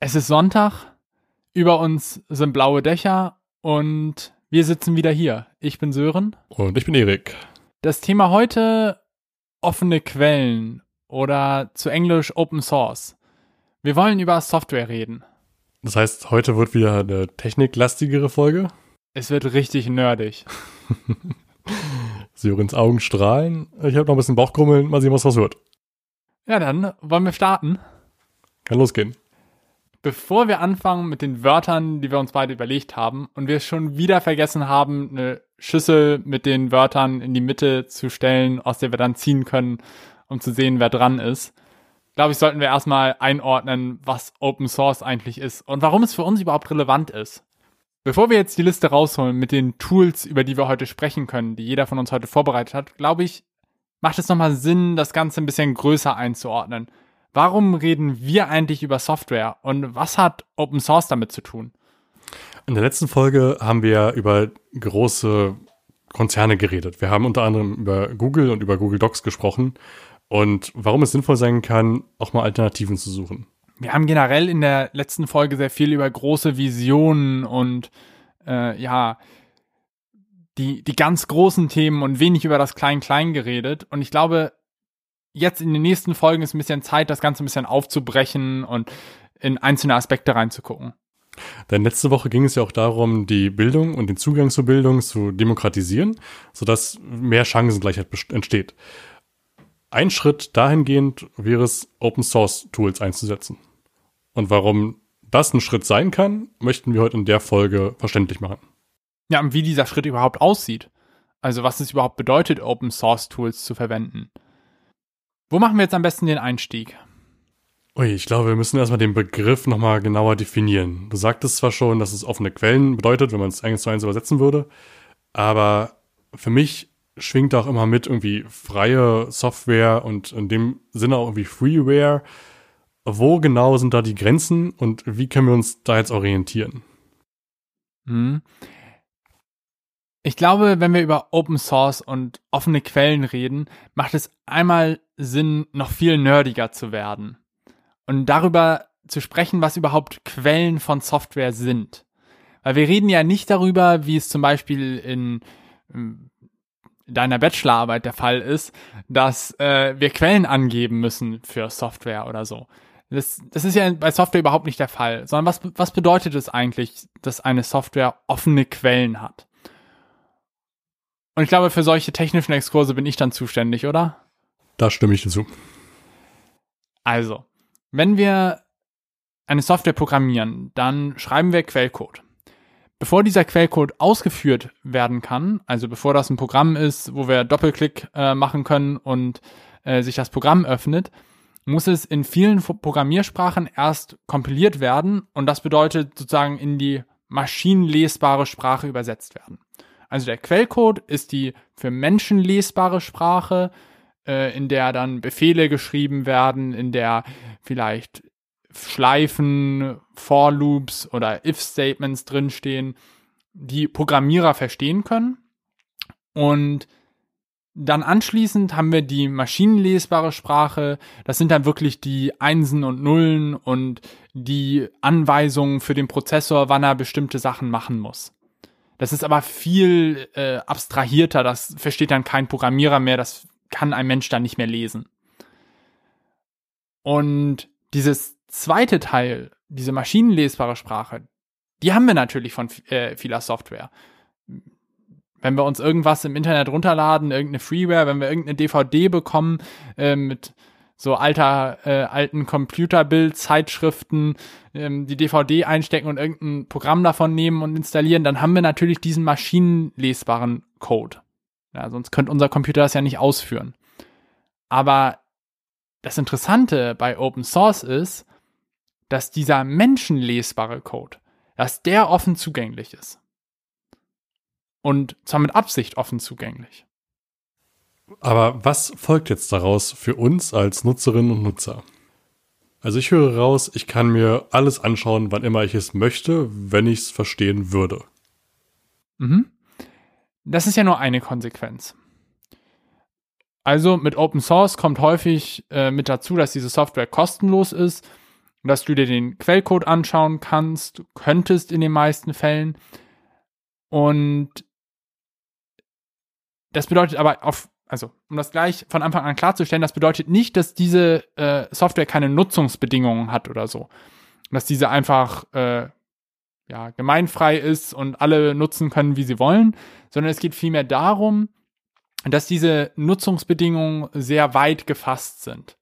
Es ist Sonntag, über uns sind blaue Dächer und wir sitzen wieder hier. Ich bin Sören. Und ich bin Erik. Das Thema heute offene Quellen oder zu Englisch Open Source. Wir wollen über Software reden. Das heißt, heute wird wieder eine techniklastigere Folge. Es wird richtig nerdig. Sörens Augen strahlen. Ich habe noch ein bisschen Bauchkrummeln. Mal sehen, was das wird. Ja, dann wollen wir starten. Kann losgehen. Bevor wir anfangen mit den Wörtern, die wir uns beide überlegt haben und wir schon wieder vergessen haben, eine Schüssel mit den Wörtern in die Mitte zu stellen, aus der wir dann ziehen können, um zu sehen, wer dran ist, glaube ich, sollten wir erstmal einordnen, was Open Source eigentlich ist und warum es für uns überhaupt relevant ist. Bevor wir jetzt die Liste rausholen mit den Tools, über die wir heute sprechen können, die jeder von uns heute vorbereitet hat, glaube ich, macht es nochmal Sinn, das Ganze ein bisschen größer einzuordnen. Warum reden wir eigentlich über Software und was hat Open Source damit zu tun? In der letzten Folge haben wir über große Konzerne geredet. Wir haben unter anderem über Google und über Google Docs gesprochen und warum es sinnvoll sein kann, auch mal Alternativen zu suchen. Wir haben generell in der letzten Folge sehr viel über große Visionen und äh, ja, die, die ganz großen Themen und wenig über das Klein-Klein geredet. Und ich glaube, jetzt in den nächsten Folgen ist ein bisschen Zeit, das Ganze ein bisschen aufzubrechen und in einzelne Aspekte reinzugucken. Denn letzte Woche ging es ja auch darum, die Bildung und den Zugang zur Bildung zu demokratisieren, sodass mehr Chancengleichheit entsteht. Ein Schritt dahingehend wäre es, Open Source Tools einzusetzen. Und warum das ein Schritt sein kann, möchten wir heute in der Folge verständlich machen. Ja, und wie dieser Schritt überhaupt aussieht. Also was es überhaupt bedeutet, Open Source Tools zu verwenden. Wo machen wir jetzt am besten den Einstieg? Ui, ich glaube, wir müssen erstmal den Begriff nochmal genauer definieren. Du sagtest zwar schon, dass es offene Quellen bedeutet, wenn man es eins zu eins übersetzen würde, aber für mich schwingt auch immer mit irgendwie freie Software und in dem Sinne auch irgendwie Freeware. Wo genau sind da die Grenzen und wie können wir uns da jetzt orientieren? Hm. Ich glaube, wenn wir über Open Source und offene Quellen reden, macht es einmal Sinn, noch viel nerdiger zu werden und darüber zu sprechen, was überhaupt Quellen von Software sind. Weil wir reden ja nicht darüber, wie es zum Beispiel in ähm, deiner Bachelorarbeit der Fall ist, dass äh, wir Quellen angeben müssen für Software oder so. Das, das ist ja bei Software überhaupt nicht der Fall, sondern was, was bedeutet es eigentlich, dass eine Software offene Quellen hat? Und ich glaube, für solche technischen Exkurse bin ich dann zuständig, oder? Da stimme ich dazu. Also, wenn wir eine Software programmieren, dann schreiben wir Quellcode. Bevor dieser Quellcode ausgeführt werden kann, also bevor das ein Programm ist, wo wir Doppelklick äh, machen können und äh, sich das Programm öffnet, muss es in vielen Programmiersprachen erst kompiliert werden und das bedeutet sozusagen in die maschinenlesbare Sprache übersetzt werden. Also der Quellcode ist die für Menschen lesbare Sprache, äh, in der dann Befehle geschrieben werden, in der vielleicht Schleifen, For Loops oder If Statements drinstehen, die Programmierer verstehen können. Und dann anschließend haben wir die maschinenlesbare Sprache. Das sind dann wirklich die Einsen und Nullen und die Anweisungen für den Prozessor, wann er bestimmte Sachen machen muss. Das ist aber viel äh, abstrahierter, das versteht dann kein Programmierer mehr, das kann ein Mensch dann nicht mehr lesen. Und dieses zweite Teil, diese maschinenlesbare Sprache, die haben wir natürlich von äh, vieler Software. Wenn wir uns irgendwas im Internet runterladen, irgendeine Freeware, wenn wir irgendeine DVD bekommen äh, mit so alter, äh, alten Computerbild-Zeitschriften ähm, die DVD einstecken und irgendein Programm davon nehmen und installieren, dann haben wir natürlich diesen maschinenlesbaren Code. Ja, sonst könnte unser Computer das ja nicht ausführen. Aber das Interessante bei Open Source ist, dass dieser menschenlesbare Code, dass der offen zugänglich ist. Und zwar mit Absicht offen zugänglich. Aber was folgt jetzt daraus für uns als Nutzerinnen und Nutzer? Also ich höre raus, ich kann mir alles anschauen, wann immer ich es möchte, wenn ich es verstehen würde. Mhm. Das ist ja nur eine Konsequenz. Also mit Open Source kommt häufig äh, mit dazu, dass diese Software kostenlos ist dass du dir den Quellcode anschauen kannst, könntest in den meisten Fällen. Und das bedeutet aber auf, also um das gleich von Anfang an klarzustellen, das bedeutet nicht, dass diese äh, Software keine Nutzungsbedingungen hat oder so. Dass diese einfach äh, ja, gemeinfrei ist und alle nutzen können, wie sie wollen, sondern es geht vielmehr darum, dass diese Nutzungsbedingungen sehr weit gefasst sind.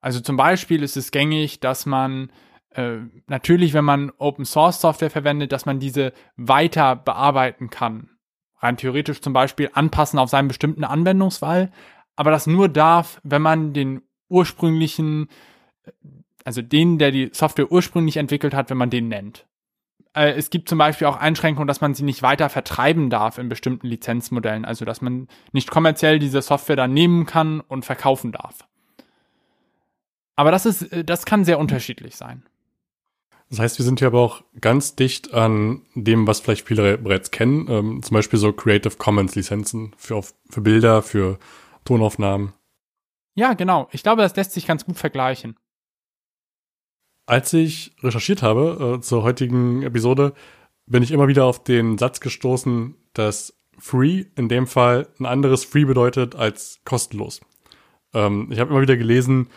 Also zum Beispiel ist es gängig, dass man äh, natürlich, wenn man Open Source Software verwendet, dass man diese weiter bearbeiten kann. Rein theoretisch zum Beispiel anpassen auf seinen bestimmten Anwendungsfall, aber das nur darf, wenn man den ursprünglichen, also den, der die Software ursprünglich entwickelt hat, wenn man den nennt. Äh, es gibt zum Beispiel auch Einschränkungen, dass man sie nicht weiter vertreiben darf in bestimmten Lizenzmodellen, also dass man nicht kommerziell diese Software dann nehmen kann und verkaufen darf. Aber das ist, äh, das kann sehr unterschiedlich sein. Das heißt, wir sind hier aber auch ganz dicht an dem, was vielleicht viele bereits kennen, ähm, zum Beispiel so Creative Commons Lizenzen für, für Bilder, für Tonaufnahmen. Ja, genau. Ich glaube, das lässt sich ganz gut vergleichen. Als ich recherchiert habe äh, zur heutigen Episode, bin ich immer wieder auf den Satz gestoßen, dass Free in dem Fall ein anderes Free bedeutet als kostenlos. Ähm, ich habe immer wieder gelesen,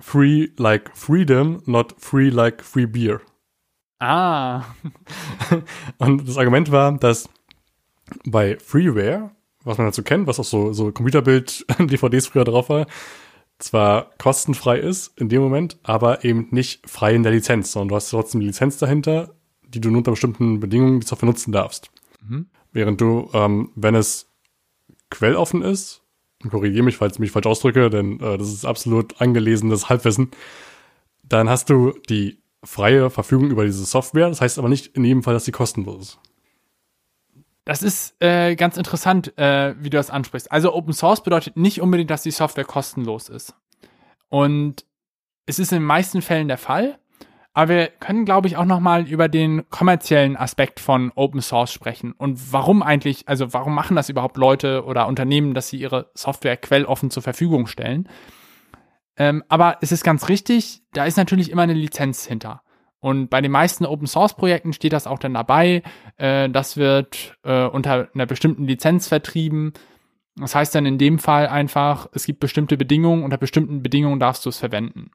free like freedom, not free like free beer. Ah. und das Argument war, dass bei Freeware, was man dazu kennt, was auch so, so Computerbild-DVDs früher drauf war, zwar kostenfrei ist in dem Moment, aber eben nicht frei in der Lizenz, sondern du hast trotzdem die Lizenz dahinter, die du nur unter bestimmten Bedingungen die Software nutzen darfst. Mhm. Während du, ähm, wenn es quelloffen ist, korrigiere mich, falls ich mich falsch ausdrücke, denn äh, das ist absolut angelesenes Halbwissen, dann hast du die freie Verfügung über diese Software. Das heißt aber nicht in jedem Fall, dass sie kostenlos ist. Das ist äh, ganz interessant, äh, wie du das ansprichst. Also Open Source bedeutet nicht unbedingt, dass die Software kostenlos ist. Und es ist in den meisten Fällen der Fall. Aber wir können, glaube ich, auch noch mal über den kommerziellen Aspekt von Open Source sprechen und warum eigentlich, also warum machen das überhaupt Leute oder Unternehmen, dass sie ihre Software quelloffen zur Verfügung stellen. Ähm, aber es ist ganz richtig, da ist natürlich immer eine Lizenz hinter. Und bei den meisten Open Source Projekten steht das auch dann dabei. Äh, das wird äh, unter einer bestimmten Lizenz vertrieben. Das heißt dann in dem Fall einfach, es gibt bestimmte Bedingungen, unter bestimmten Bedingungen darfst du es verwenden.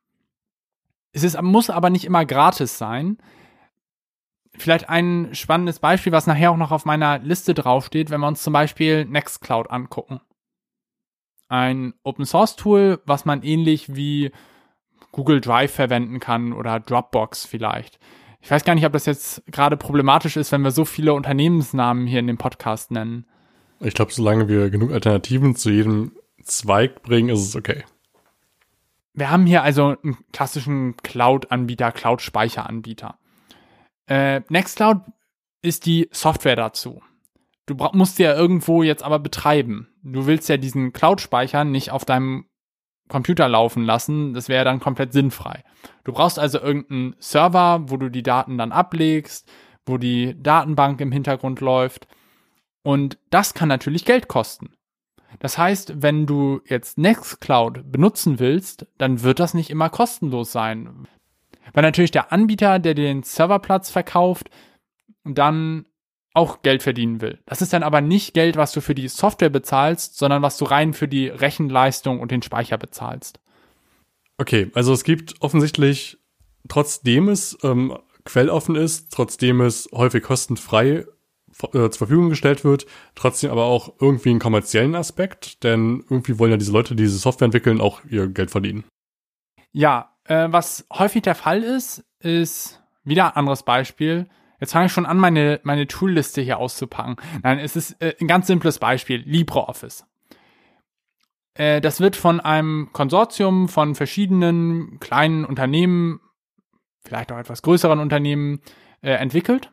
Es ist, muss aber nicht immer gratis sein. Vielleicht ein spannendes Beispiel, was nachher auch noch auf meiner Liste draufsteht, wenn wir uns zum Beispiel Nextcloud angucken. Ein Open Source Tool, was man ähnlich wie Google Drive verwenden kann oder Dropbox vielleicht. Ich weiß gar nicht, ob das jetzt gerade problematisch ist, wenn wir so viele Unternehmensnamen hier in dem Podcast nennen. Ich glaube, solange wir genug Alternativen zu jedem Zweig bringen, ist es okay. Wir haben hier also einen klassischen Cloud-Anbieter, Cloud-Speicheranbieter. Äh, Nextcloud ist die Software dazu. Du musst ja irgendwo jetzt aber betreiben. Du willst ja diesen Cloud-Speicher nicht auf deinem Computer laufen lassen. Das wäre dann komplett sinnfrei. Du brauchst also irgendeinen Server, wo du die Daten dann ablegst, wo die Datenbank im Hintergrund läuft. Und das kann natürlich Geld kosten. Das heißt, wenn du jetzt Nextcloud benutzen willst, dann wird das nicht immer kostenlos sein. Weil natürlich der Anbieter, der den Serverplatz verkauft, dann auch Geld verdienen will. Das ist dann aber nicht Geld, was du für die Software bezahlst, sondern was du rein für die Rechenleistung und den Speicher bezahlst. Okay, also es gibt offensichtlich, trotzdem es ähm, quelloffen ist, trotzdem es häufig kostenfrei äh, zur Verfügung gestellt wird, trotzdem aber auch irgendwie einen kommerziellen Aspekt, denn irgendwie wollen ja diese Leute, die diese Software entwickeln, auch ihr Geld verdienen. Ja, äh, was häufig der Fall ist, ist wieder ein anderes Beispiel. Jetzt fange ich schon an, meine, meine Toolliste hier auszupacken. Nein, es ist äh, ein ganz simples Beispiel, LibreOffice. Äh, das wird von einem Konsortium von verschiedenen kleinen Unternehmen, vielleicht auch etwas größeren Unternehmen, äh, entwickelt.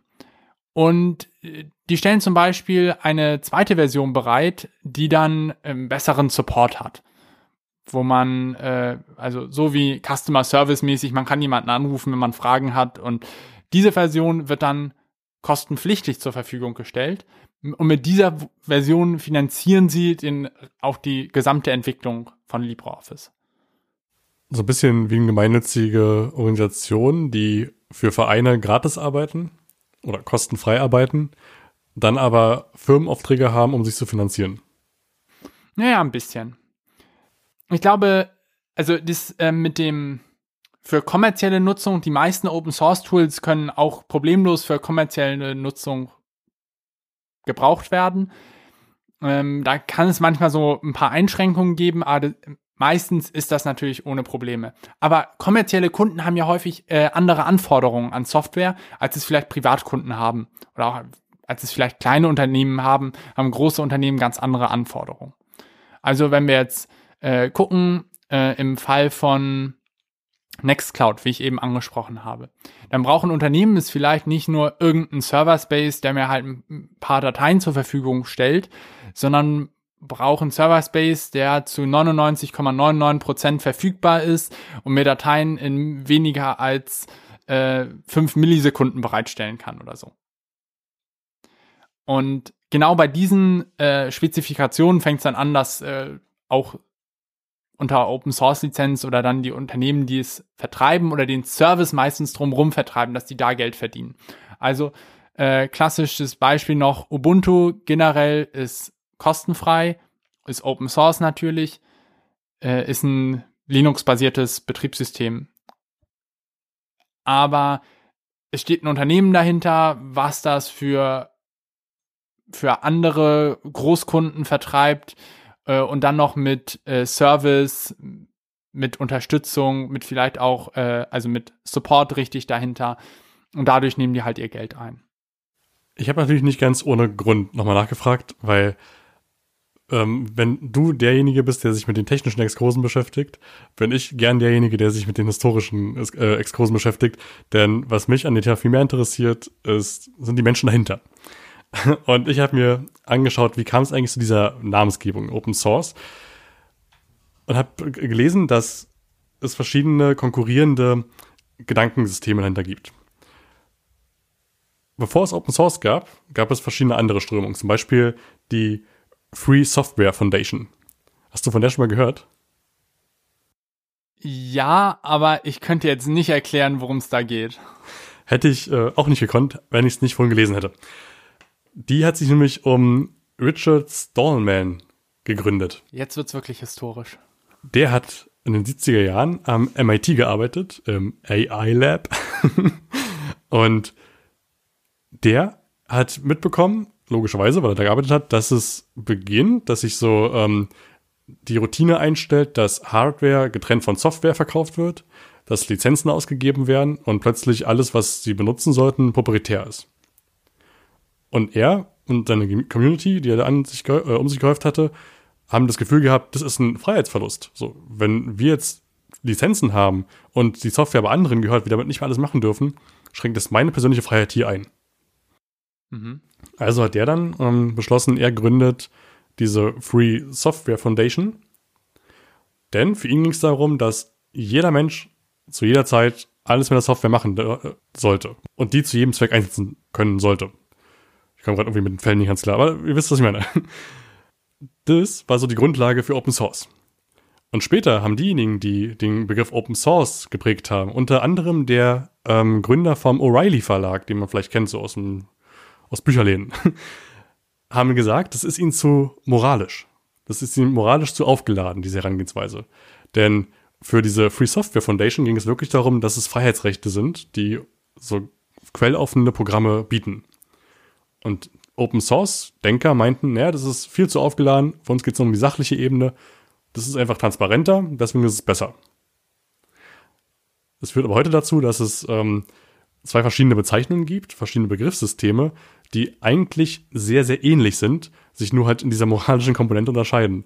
Und äh, die stellen zum Beispiel eine zweite Version bereit, die dann ähm, besseren Support hat. Wo man, äh, also so wie Customer Service mäßig, man kann jemanden anrufen, wenn man Fragen hat. Und diese Version wird dann kostenpflichtig zur Verfügung gestellt. Und mit dieser Version finanzieren sie den, auch die gesamte Entwicklung von LibreOffice. so ein bisschen wie eine gemeinnützige Organisation, die für Vereine gratis arbeiten oder kostenfrei arbeiten, dann aber Firmenaufträge haben, um sich zu finanzieren. Naja, ein bisschen. Ich glaube, also das äh, mit dem für kommerzielle Nutzung, die meisten Open Source Tools können auch problemlos für kommerzielle Nutzung gebraucht werden. Ähm, da kann es manchmal so ein paar Einschränkungen geben, aber meistens ist das natürlich ohne Probleme. Aber kommerzielle Kunden haben ja häufig äh, andere Anforderungen an Software, als es vielleicht Privatkunden haben. Oder auch als es vielleicht kleine Unternehmen haben, haben große Unternehmen ganz andere Anforderungen. Also wenn wir jetzt äh, gucken, äh, im Fall von Nextcloud, wie ich eben angesprochen habe. Dann brauchen Unternehmen es vielleicht nicht nur irgendeinen Server-Space, der mir halt ein paar Dateien zur Verfügung stellt, sondern brauchen Server-Space, der zu 99,99% verfügbar ist und mir Dateien in weniger als äh, 5 Millisekunden bereitstellen kann oder so. Und genau bei diesen äh, Spezifikationen fängt es dann an, dass äh, auch unter Open Source Lizenz oder dann die Unternehmen, die es vertreiben oder den Service meistens drumherum vertreiben, dass die da Geld verdienen. Also äh, klassisches Beispiel noch, Ubuntu generell ist kostenfrei, ist Open Source natürlich, äh, ist ein Linux-basiertes Betriebssystem. Aber es steht ein Unternehmen dahinter, was das für, für andere Großkunden vertreibt, äh, und dann noch mit äh, Service, mit Unterstützung, mit vielleicht auch, äh, also mit Support richtig dahinter. Und dadurch nehmen die halt ihr Geld ein. Ich habe natürlich nicht ganz ohne Grund nochmal nachgefragt, weil ähm, wenn du derjenige bist, der sich mit den technischen Exkursen beschäftigt, bin ich gern derjenige, der sich mit den historischen äh, Exkursen beschäftigt. Denn was mich an der viel mehr interessiert, ist, sind die Menschen dahinter. Und ich habe mir angeschaut, wie kam es eigentlich zu dieser Namensgebung Open Source und habe gelesen, dass es verschiedene konkurrierende Gedankensysteme dahinter gibt. Bevor es Open Source gab, gab es verschiedene andere Strömungen, zum Beispiel die Free Software Foundation. Hast du von der schon mal gehört? Ja, aber ich könnte jetzt nicht erklären, worum es da geht. Hätte ich äh, auch nicht gekonnt, wenn ich es nicht vorhin gelesen hätte. Die hat sich nämlich um Richard Stallman gegründet. Jetzt wird's wirklich historisch. Der hat in den 70er Jahren am MIT gearbeitet, im AI Lab. und der hat mitbekommen, logischerweise, weil er da gearbeitet hat, dass es beginnt, dass sich so ähm, die Routine einstellt, dass Hardware getrennt von Software verkauft wird, dass Lizenzen ausgegeben werden und plötzlich alles, was sie benutzen sollten, proprietär ist. Und er und seine Community, die er an sich, äh, um sich gehäuft hatte, haben das Gefühl gehabt, das ist ein Freiheitsverlust. So, wenn wir jetzt Lizenzen haben und die Software bei anderen gehört, wir damit nicht mehr alles machen dürfen, schränkt das meine persönliche Freiheit hier ein. Mhm. Also hat er dann ähm, beschlossen, er gründet diese Free Software Foundation. Denn für ihn ging es darum, dass jeder Mensch zu jeder Zeit alles mit der Software machen äh, sollte und die zu jedem Zweck einsetzen können sollte. Ich komme gerade irgendwie mit den Fällen nicht ganz klar, aber ihr wisst, was ich meine. Das war so die Grundlage für Open Source. Und später haben diejenigen, die den Begriff Open Source geprägt haben, unter anderem der ähm, Gründer vom O'Reilly Verlag, den man vielleicht kennt, so aus, dem, aus Bücherläden, haben gesagt, das ist ihnen zu moralisch. Das ist ihnen moralisch zu aufgeladen, diese Herangehensweise. Denn für diese Free Software Foundation ging es wirklich darum, dass es Freiheitsrechte sind, die so quelloffene Programme bieten. Und Open Source Denker meinten, naja, das ist viel zu aufgeladen, für uns geht es um die sachliche Ebene, das ist einfach transparenter, deswegen ist es besser. Es führt aber heute dazu, dass es ähm, zwei verschiedene Bezeichnungen gibt, verschiedene Begriffssysteme, die eigentlich sehr, sehr ähnlich sind, sich nur halt in dieser moralischen Komponente unterscheiden.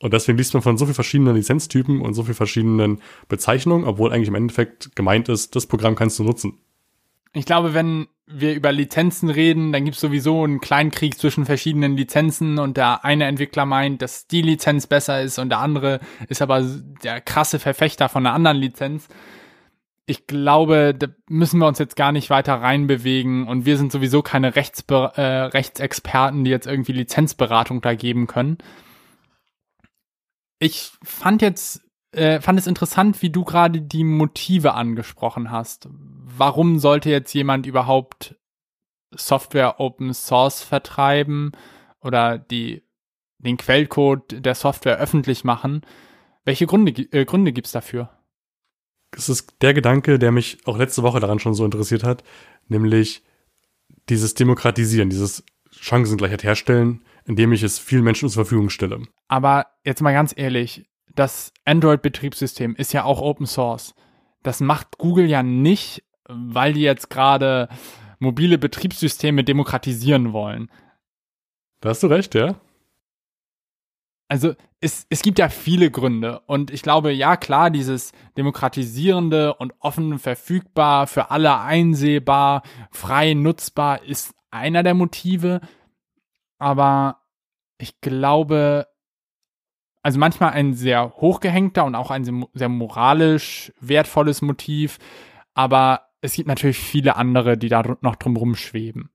Und deswegen liest man von so vielen verschiedenen Lizenztypen und so vielen verschiedenen Bezeichnungen, obwohl eigentlich im Endeffekt gemeint ist, das Programm kannst du nutzen. Ich glaube, wenn wir über Lizenzen reden, dann gibt es sowieso einen Kleinkrieg zwischen verschiedenen Lizenzen und der eine Entwickler meint, dass die Lizenz besser ist und der andere ist aber der krasse Verfechter von einer anderen Lizenz. Ich glaube, da müssen wir uns jetzt gar nicht weiter reinbewegen und wir sind sowieso keine Rechtsbe äh, Rechtsexperten, die jetzt irgendwie Lizenzberatung da geben können. Ich fand jetzt äh, fand es interessant, wie du gerade die Motive angesprochen hast. Warum sollte jetzt jemand überhaupt Software Open Source vertreiben oder die, den Quellcode der Software öffentlich machen? Welche Gründe, äh, Gründe gibt's dafür? Es ist der Gedanke, der mich auch letzte Woche daran schon so interessiert hat, nämlich dieses Demokratisieren, dieses Chancengleichheit herstellen, indem ich es vielen Menschen zur Verfügung stelle. Aber jetzt mal ganz ehrlich, das Android-Betriebssystem ist ja auch Open Source. Das macht Google ja nicht, weil die jetzt gerade mobile Betriebssysteme demokratisieren wollen. Da hast du recht, ja. Also es, es gibt ja viele Gründe. Und ich glaube, ja klar, dieses demokratisierende und offen verfügbar, für alle einsehbar, frei nutzbar ist einer der Motive, aber ich glaube, also manchmal ein sehr hochgehängter und auch ein sehr moralisch wertvolles Motiv, aber es gibt natürlich viele andere, die da noch drumherum schweben.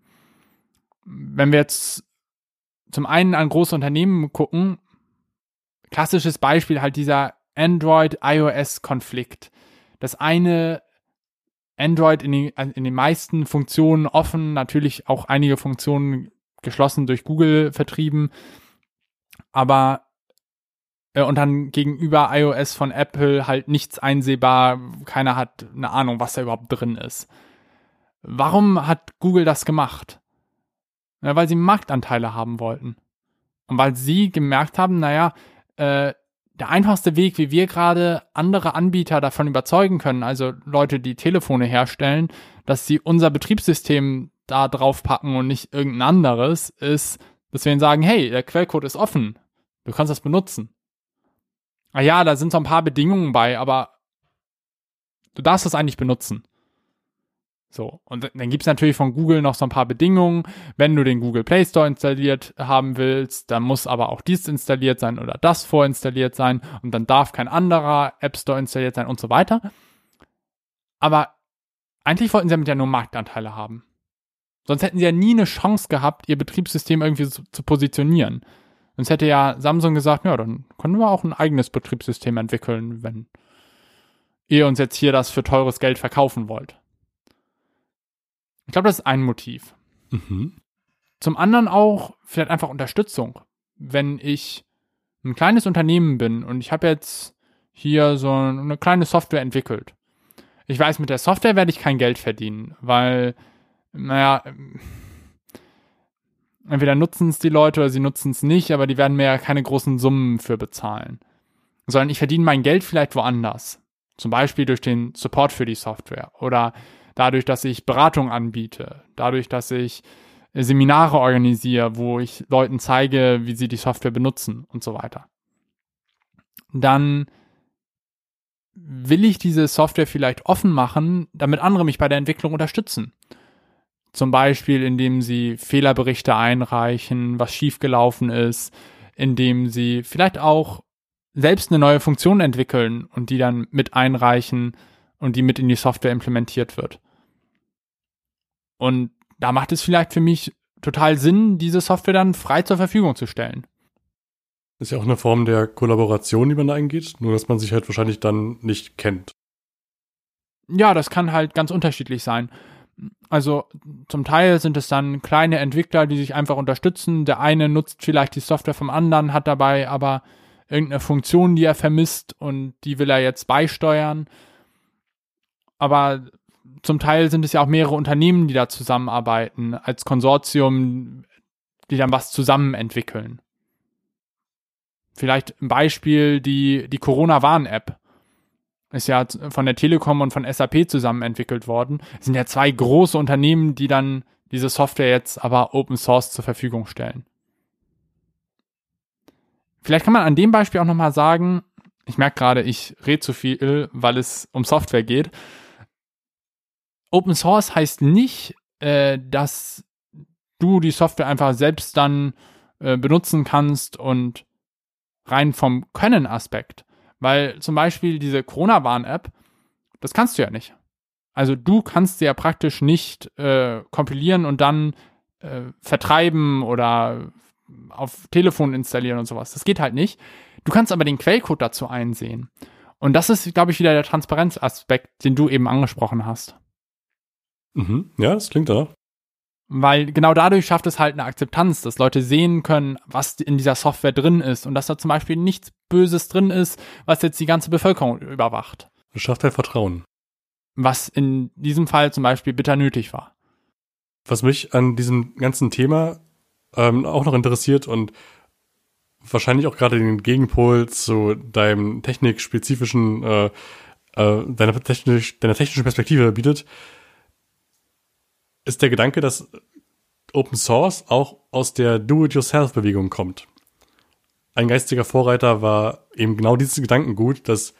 Wenn wir jetzt zum einen an große Unternehmen gucken, klassisches Beispiel halt dieser Android-iOS-Konflikt. Das eine Android in den, in den meisten Funktionen offen, natürlich auch einige Funktionen geschlossen durch Google vertrieben, aber äh, und dann gegenüber iOS von Apple halt nichts einsehbar, keiner hat eine Ahnung, was da überhaupt drin ist. Warum hat Google das gemacht? Ja, weil sie Marktanteile haben wollten. Und weil sie gemerkt haben, naja, äh, der einfachste Weg, wie wir gerade andere Anbieter davon überzeugen können, also Leute, die Telefone herstellen, dass sie unser Betriebssystem da drauf packen und nicht irgendein anderes, ist, dass wir ihnen sagen, hey, der Quellcode ist offen, du kannst das benutzen. Ah ja, da sind so ein paar Bedingungen bei, aber du darfst das eigentlich benutzen. So, und dann gibt's natürlich von Google noch so ein paar Bedingungen. Wenn du den Google Play Store installiert haben willst, dann muss aber auch dies installiert sein oder das vorinstalliert sein und dann darf kein anderer App Store installiert sein und so weiter. Aber eigentlich wollten sie damit ja nur Marktanteile haben. Sonst hätten sie ja nie eine Chance gehabt, ihr Betriebssystem irgendwie zu, zu positionieren. Sonst hätte ja Samsung gesagt, ja, dann können wir auch ein eigenes Betriebssystem entwickeln, wenn ihr uns jetzt hier das für teures Geld verkaufen wollt. Ich glaube, das ist ein Motiv. Mhm. Zum anderen auch vielleicht einfach Unterstützung. Wenn ich ein kleines Unternehmen bin und ich habe jetzt hier so eine kleine Software entwickelt. Ich weiß, mit der Software werde ich kein Geld verdienen, weil, naja, entweder nutzen es die Leute oder sie nutzen es nicht, aber die werden mir ja keine großen Summen für bezahlen. Sondern ich verdiene mein Geld vielleicht woanders. Zum Beispiel durch den Support für die Software oder dadurch, dass ich Beratung anbiete, dadurch, dass ich Seminare organisiere, wo ich Leuten zeige, wie sie die Software benutzen und so weiter. Dann will ich diese Software vielleicht offen machen, damit andere mich bei der Entwicklung unterstützen. Zum Beispiel, indem sie Fehlerberichte einreichen, was schiefgelaufen ist, indem sie vielleicht auch selbst eine neue Funktion entwickeln und die dann mit einreichen und die mit in die Software implementiert wird. Und da macht es vielleicht für mich total Sinn, diese Software dann frei zur Verfügung zu stellen. Ist ja auch eine Form der Kollaboration, die man da eingeht, nur dass man sich halt wahrscheinlich dann nicht kennt. Ja, das kann halt ganz unterschiedlich sein. Also zum Teil sind es dann kleine Entwickler, die sich einfach unterstützen. Der eine nutzt vielleicht die Software vom anderen, hat dabei aber irgendeine Funktion, die er vermisst und die will er jetzt beisteuern. Aber zum Teil sind es ja auch mehrere Unternehmen, die da zusammenarbeiten, als Konsortium, die dann was zusammen entwickeln. Vielleicht ein Beispiel die, die Corona-Warn-App ist ja von der Telekom und von SAP zusammen entwickelt worden. Es sind ja zwei große Unternehmen, die dann diese Software jetzt aber Open Source zur Verfügung stellen. Vielleicht kann man an dem Beispiel auch nochmal sagen, ich merke gerade, ich rede zu viel, weil es um Software geht. Open Source heißt nicht, äh, dass du die Software einfach selbst dann äh, benutzen kannst und rein vom Können-Aspekt weil zum Beispiel diese Corona-Warn-App, das kannst du ja nicht. Also du kannst sie ja praktisch nicht äh, kompilieren und dann äh, vertreiben oder auf Telefon installieren und sowas. Das geht halt nicht. Du kannst aber den Quellcode dazu einsehen. Und das ist, glaube ich, wieder der Transparenzaspekt, den du eben angesprochen hast. Mhm. Ja, das klingt da. Weil genau dadurch schafft es halt eine Akzeptanz, dass Leute sehen können, was in dieser Software drin ist und dass da zum Beispiel nichts Böses drin ist, was jetzt die ganze Bevölkerung überwacht. Das schafft halt Vertrauen. Was in diesem Fall zum Beispiel bitter nötig war. Was mich an diesem ganzen Thema ähm, auch noch interessiert und wahrscheinlich auch gerade den Gegenpol zu deinem technikspezifischen, äh, äh, deiner, technisch, deiner technischen Perspektive bietet, ist der Gedanke, dass Open Source auch aus der Do-it-yourself-Bewegung kommt. Ein geistiger Vorreiter war eben genau dieses Gedankengut, dass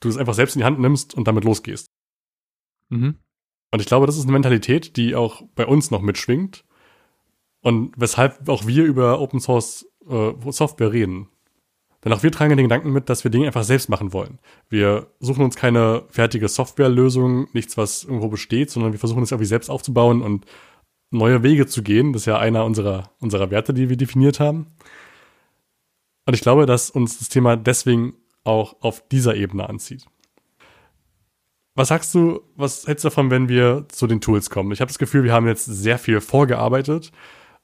du es einfach selbst in die Hand nimmst und damit losgehst. Mhm. Und ich glaube, das ist eine Mentalität, die auch bei uns noch mitschwingt und weshalb auch wir über Open Source äh, Software reden. Denn auch wir tragen den Gedanken mit, dass wir Dinge einfach selbst machen wollen. Wir suchen uns keine fertige Softwarelösung, nichts, was irgendwo besteht, sondern wir versuchen es irgendwie selbst aufzubauen und neue Wege zu gehen. Das ist ja einer unserer, unserer Werte, die wir definiert haben. Und ich glaube, dass uns das Thema deswegen auch auf dieser Ebene anzieht. Was sagst du, was hältst du davon, wenn wir zu den Tools kommen? Ich habe das Gefühl, wir haben jetzt sehr viel vorgearbeitet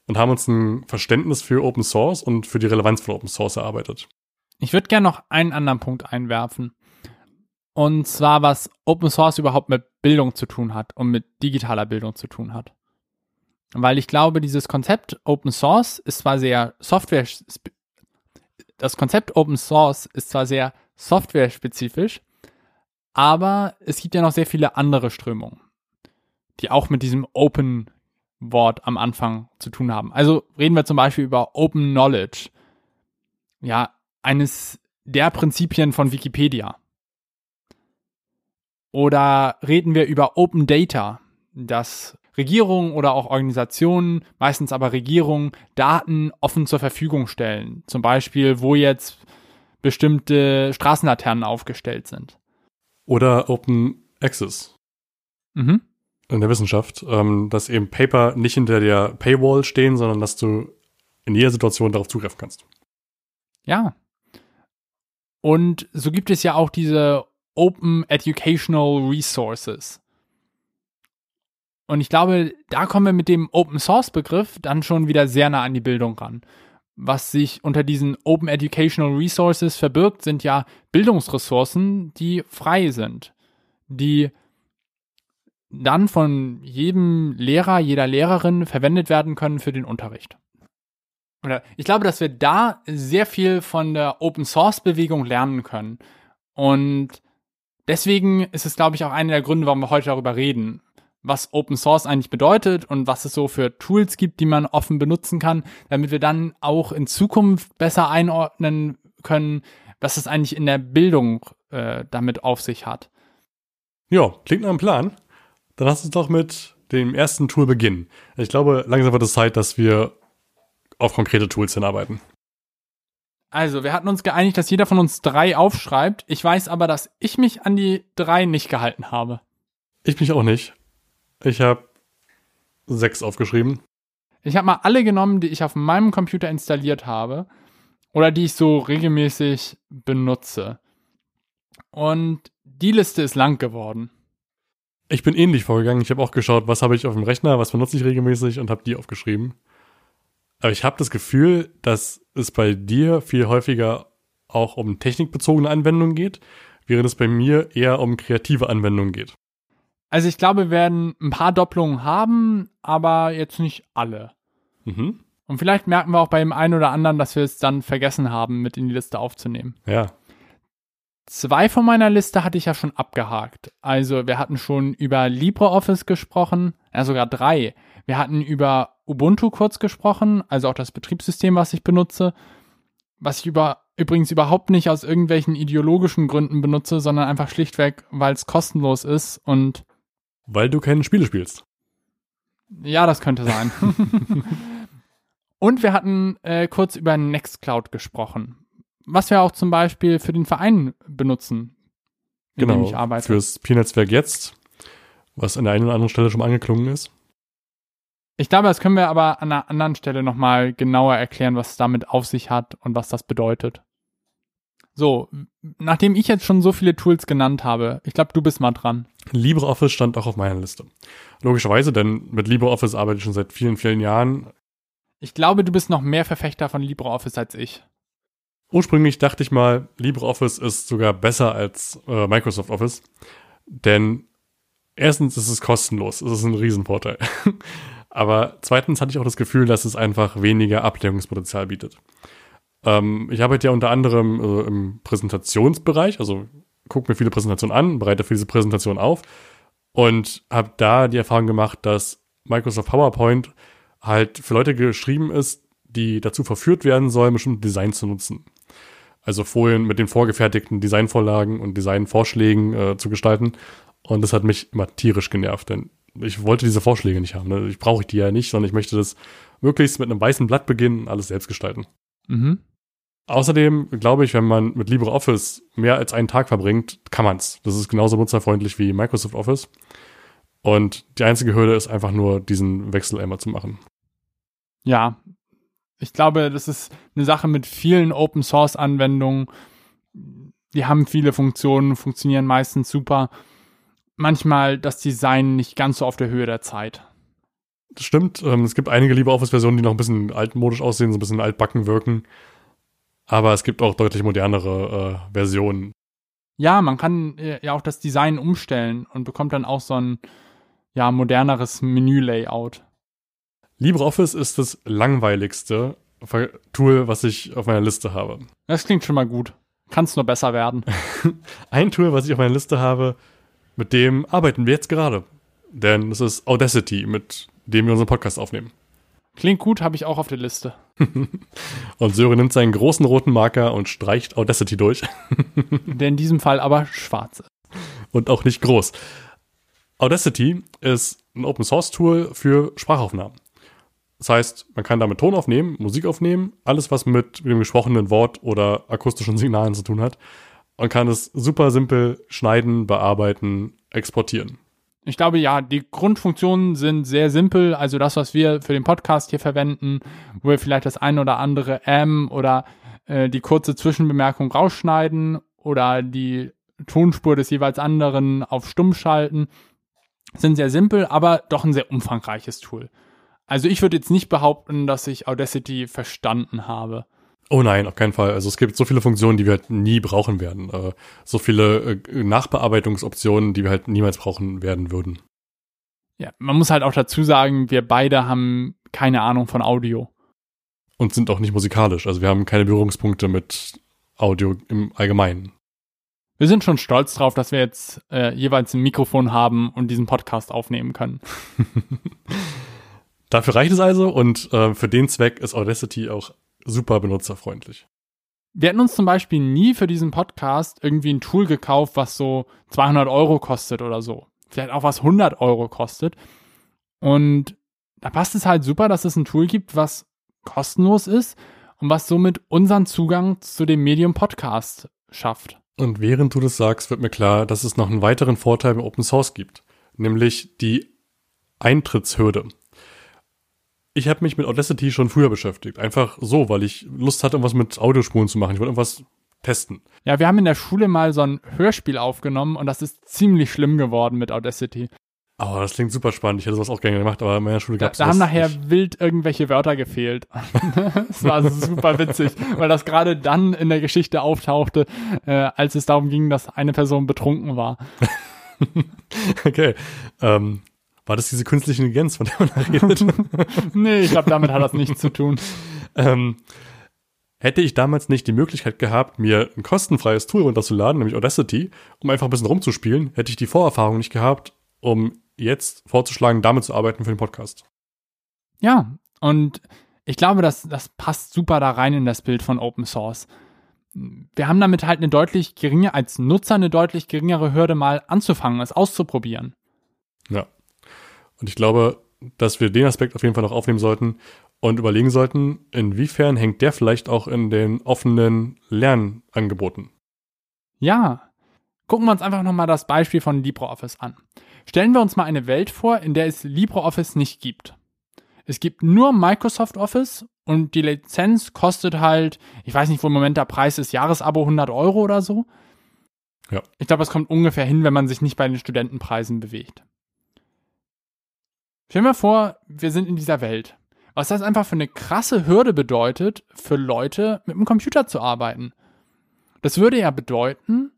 und haben uns ein Verständnis für Open Source und für die Relevanz von Open Source erarbeitet. Ich würde gerne noch einen anderen Punkt einwerfen. Und zwar, was Open Source überhaupt mit Bildung zu tun hat und mit digitaler Bildung zu tun hat. Weil ich glaube, dieses Konzept Open Source ist zwar sehr Software, das Konzept Open Source ist zwar sehr software-spezifisch, aber es gibt ja noch sehr viele andere Strömungen, die auch mit diesem Open Wort am Anfang zu tun haben. Also reden wir zum Beispiel über Open Knowledge. Ja, eines der Prinzipien von Wikipedia. Oder reden wir über Open Data, dass Regierungen oder auch Organisationen, meistens aber Regierungen, Daten offen zur Verfügung stellen. Zum Beispiel, wo jetzt bestimmte Straßenlaternen aufgestellt sind. Oder Open Access. Mhm. In der Wissenschaft, ähm, dass eben Paper nicht hinter der Paywall stehen, sondern dass du in jeder Situation darauf zugreifen kannst. Ja, und so gibt es ja auch diese Open Educational Resources. Und ich glaube, da kommen wir mit dem Open Source Begriff dann schon wieder sehr nah an die Bildung ran. Was sich unter diesen Open Educational Resources verbirgt, sind ja Bildungsressourcen, die frei sind, die dann von jedem Lehrer, jeder Lehrerin verwendet werden können für den Unterricht oder ich glaube, dass wir da sehr viel von der Open Source Bewegung lernen können. Und deswegen ist es, glaube ich, auch einer der Gründe, warum wir heute darüber reden, was Open Source eigentlich bedeutet und was es so für Tools gibt, die man offen benutzen kann, damit wir dann auch in Zukunft besser einordnen können, was es eigentlich in der Bildung äh, damit auf sich hat. Ja, klingt nach einem Plan. Dann lass uns doch mit dem ersten Tool beginnen. Ich glaube, langsam wird es Zeit, dass wir auf konkrete Tools hinarbeiten. Also, wir hatten uns geeinigt, dass jeder von uns drei aufschreibt. Ich weiß aber, dass ich mich an die drei nicht gehalten habe. Ich mich auch nicht. Ich habe sechs aufgeschrieben. Ich habe mal alle genommen, die ich auf meinem Computer installiert habe oder die ich so regelmäßig benutze. Und die Liste ist lang geworden. Ich bin ähnlich vorgegangen. Ich habe auch geschaut, was habe ich auf dem Rechner, was benutze ich regelmäßig und habe die aufgeschrieben. Aber ich habe das Gefühl, dass es bei dir viel häufiger auch um technikbezogene Anwendungen geht, während es bei mir eher um kreative Anwendungen geht. Also ich glaube, wir werden ein paar Doppelungen haben, aber jetzt nicht alle. Mhm. Und vielleicht merken wir auch bei dem einen oder anderen, dass wir es dann vergessen haben, mit in die Liste aufzunehmen. Ja. Zwei von meiner Liste hatte ich ja schon abgehakt. Also wir hatten schon über LibreOffice gesprochen, ja sogar drei. Wir hatten über Ubuntu kurz gesprochen, also auch das Betriebssystem, was ich benutze, was ich über, übrigens überhaupt nicht aus irgendwelchen ideologischen Gründen benutze, sondern einfach schlichtweg, weil es kostenlos ist und weil du keine Spiele spielst. Ja, das könnte sein. und wir hatten äh, kurz über Nextcloud gesprochen, was wir auch zum Beispiel für den Verein benutzen, in genau, dem ich arbeite. Fürs Pi-Netzwerk jetzt, was an der einen oder anderen Stelle schon angeklungen ist. Ich glaube, das können wir aber an einer anderen Stelle nochmal genauer erklären, was es damit auf sich hat und was das bedeutet. So, nachdem ich jetzt schon so viele Tools genannt habe, ich glaube, du bist mal dran. LibreOffice stand auch auf meiner Liste. Logischerweise, denn mit LibreOffice arbeite ich schon seit vielen, vielen Jahren. Ich glaube, du bist noch mehr Verfechter von LibreOffice als ich. Ursprünglich dachte ich mal, LibreOffice ist sogar besser als äh, Microsoft Office, denn erstens ist es kostenlos, das ist ein Riesenvorteil. Aber zweitens hatte ich auch das Gefühl, dass es einfach weniger Ablenkungspotenzial bietet. Ähm, ich arbeite ja unter anderem äh, im Präsentationsbereich, also gucke mir viele Präsentationen an, bereite für diese Präsentation auf und habe da die Erfahrung gemacht, dass Microsoft PowerPoint halt für Leute geschrieben ist, die dazu verführt werden sollen, bestimmte Designs zu nutzen. Also Folien mit den vorgefertigten Designvorlagen und Designvorschlägen äh, zu gestalten. Und das hat mich immer tierisch genervt, denn ich wollte diese Vorschläge nicht haben. Ne? Ich brauche die ja nicht, sondern ich möchte das möglichst mit einem weißen Blatt beginnen und alles selbst gestalten. Mhm. Außerdem glaube ich, wenn man mit LibreOffice mehr als einen Tag verbringt, kann man's. Das ist genauso nutzerfreundlich wie Microsoft Office. Und die einzige Hürde ist einfach nur, diesen Wechsel einmal zu machen. Ja, ich glaube, das ist eine Sache mit vielen Open Source Anwendungen. Die haben viele Funktionen, funktionieren meistens super. Manchmal das Design nicht ganz so auf der Höhe der Zeit. Das stimmt. Ähm, es gibt einige LibreOffice-Versionen, die noch ein bisschen altmodisch aussehen, so ein bisschen altbacken wirken. Aber es gibt auch deutlich modernere äh, Versionen. Ja, man kann äh, ja auch das Design umstellen und bekommt dann auch so ein ja, moderneres Menü-Layout. LibreOffice ist das langweiligste Tool, was ich auf meiner Liste habe. Das klingt schon mal gut. Kann es nur besser werden. Ein Tool, was ich auf meiner Liste habe, mit dem arbeiten wir jetzt gerade. Denn es ist Audacity, mit dem wir unseren Podcast aufnehmen. Klingt gut, habe ich auch auf der Liste. und Sören nimmt seinen großen roten Marker und streicht Audacity durch. Der in diesem Fall aber schwarz ist. Und auch nicht groß. Audacity ist ein Open Source Tool für Sprachaufnahmen. Das heißt, man kann damit Ton aufnehmen, Musik aufnehmen, alles, was mit dem gesprochenen Wort oder akustischen Signalen zu tun hat. Und kann es super simpel schneiden, bearbeiten, exportieren. Ich glaube, ja, die Grundfunktionen sind sehr simpel. Also das, was wir für den Podcast hier verwenden, wo wir vielleicht das ein oder andere M oder äh, die kurze Zwischenbemerkung rausschneiden oder die Tonspur des jeweils anderen auf stumm schalten, sind sehr simpel, aber doch ein sehr umfangreiches Tool. Also ich würde jetzt nicht behaupten, dass ich Audacity verstanden habe. Oh nein, auf keinen Fall. Also es gibt so viele Funktionen, die wir halt nie brauchen werden. Äh, so viele äh, Nachbearbeitungsoptionen, die wir halt niemals brauchen werden würden. Ja, man muss halt auch dazu sagen, wir beide haben keine Ahnung von Audio. Und sind auch nicht musikalisch. Also wir haben keine Berührungspunkte mit Audio im Allgemeinen. Wir sind schon stolz drauf, dass wir jetzt äh, jeweils ein Mikrofon haben und diesen Podcast aufnehmen können. Dafür reicht es also und äh, für den Zweck ist Audacity auch super benutzerfreundlich. Wir hätten uns zum Beispiel nie für diesen Podcast irgendwie ein Tool gekauft, was so 200 Euro kostet oder so. Vielleicht auch was 100 Euro kostet. Und da passt es halt super, dass es ein Tool gibt, was kostenlos ist und was somit unseren Zugang zu dem Medium Podcast schafft. Und während du das sagst, wird mir klar, dass es noch einen weiteren Vorteil bei Open Source gibt, nämlich die Eintrittshürde ich habe mich mit Audacity schon früher beschäftigt. Einfach so, weil ich Lust hatte, was mit Audiospuren zu machen. Ich wollte irgendwas testen. Ja, wir haben in der Schule mal so ein Hörspiel aufgenommen und das ist ziemlich schlimm geworden mit Audacity. Oh, das klingt super spannend. Ich hätte sowas auch gerne gemacht, aber in meiner Schule gab es Da, da haben nachher nicht. wild irgendwelche Wörter gefehlt. das war super witzig, weil das gerade dann in der Geschichte auftauchte, äh, als es darum ging, dass eine Person betrunken war. okay. Ähm, war das diese künstliche Intelligenz, von der man da redet? nee, ich glaube, damit hat das nichts zu tun. Ähm, hätte ich damals nicht die Möglichkeit gehabt, mir ein kostenfreies Tool runterzuladen, nämlich Audacity, um einfach ein bisschen rumzuspielen, hätte ich die Vorerfahrung nicht gehabt, um jetzt vorzuschlagen, damit zu arbeiten für den Podcast. Ja, und ich glaube, das, das passt super da rein in das Bild von Open Source. Wir haben damit halt eine deutlich geringe, als Nutzer eine deutlich geringere Hürde mal anzufangen, es auszuprobieren. Ja. Und ich glaube, dass wir den Aspekt auf jeden Fall noch aufnehmen sollten und überlegen sollten, inwiefern hängt der vielleicht auch in den offenen Lernangeboten. Ja, gucken wir uns einfach nochmal das Beispiel von LibreOffice an. Stellen wir uns mal eine Welt vor, in der es LibreOffice nicht gibt. Es gibt nur Microsoft Office und die Lizenz kostet halt, ich weiß nicht, wo im Moment der Preis ist, Jahresabo 100 Euro oder so. Ja. Ich glaube, das kommt ungefähr hin, wenn man sich nicht bei den Studentenpreisen bewegt. Stell dir mal vor, wir sind in dieser Welt. Was das einfach für eine krasse Hürde bedeutet, für Leute mit dem Computer zu arbeiten. Das würde ja bedeuten,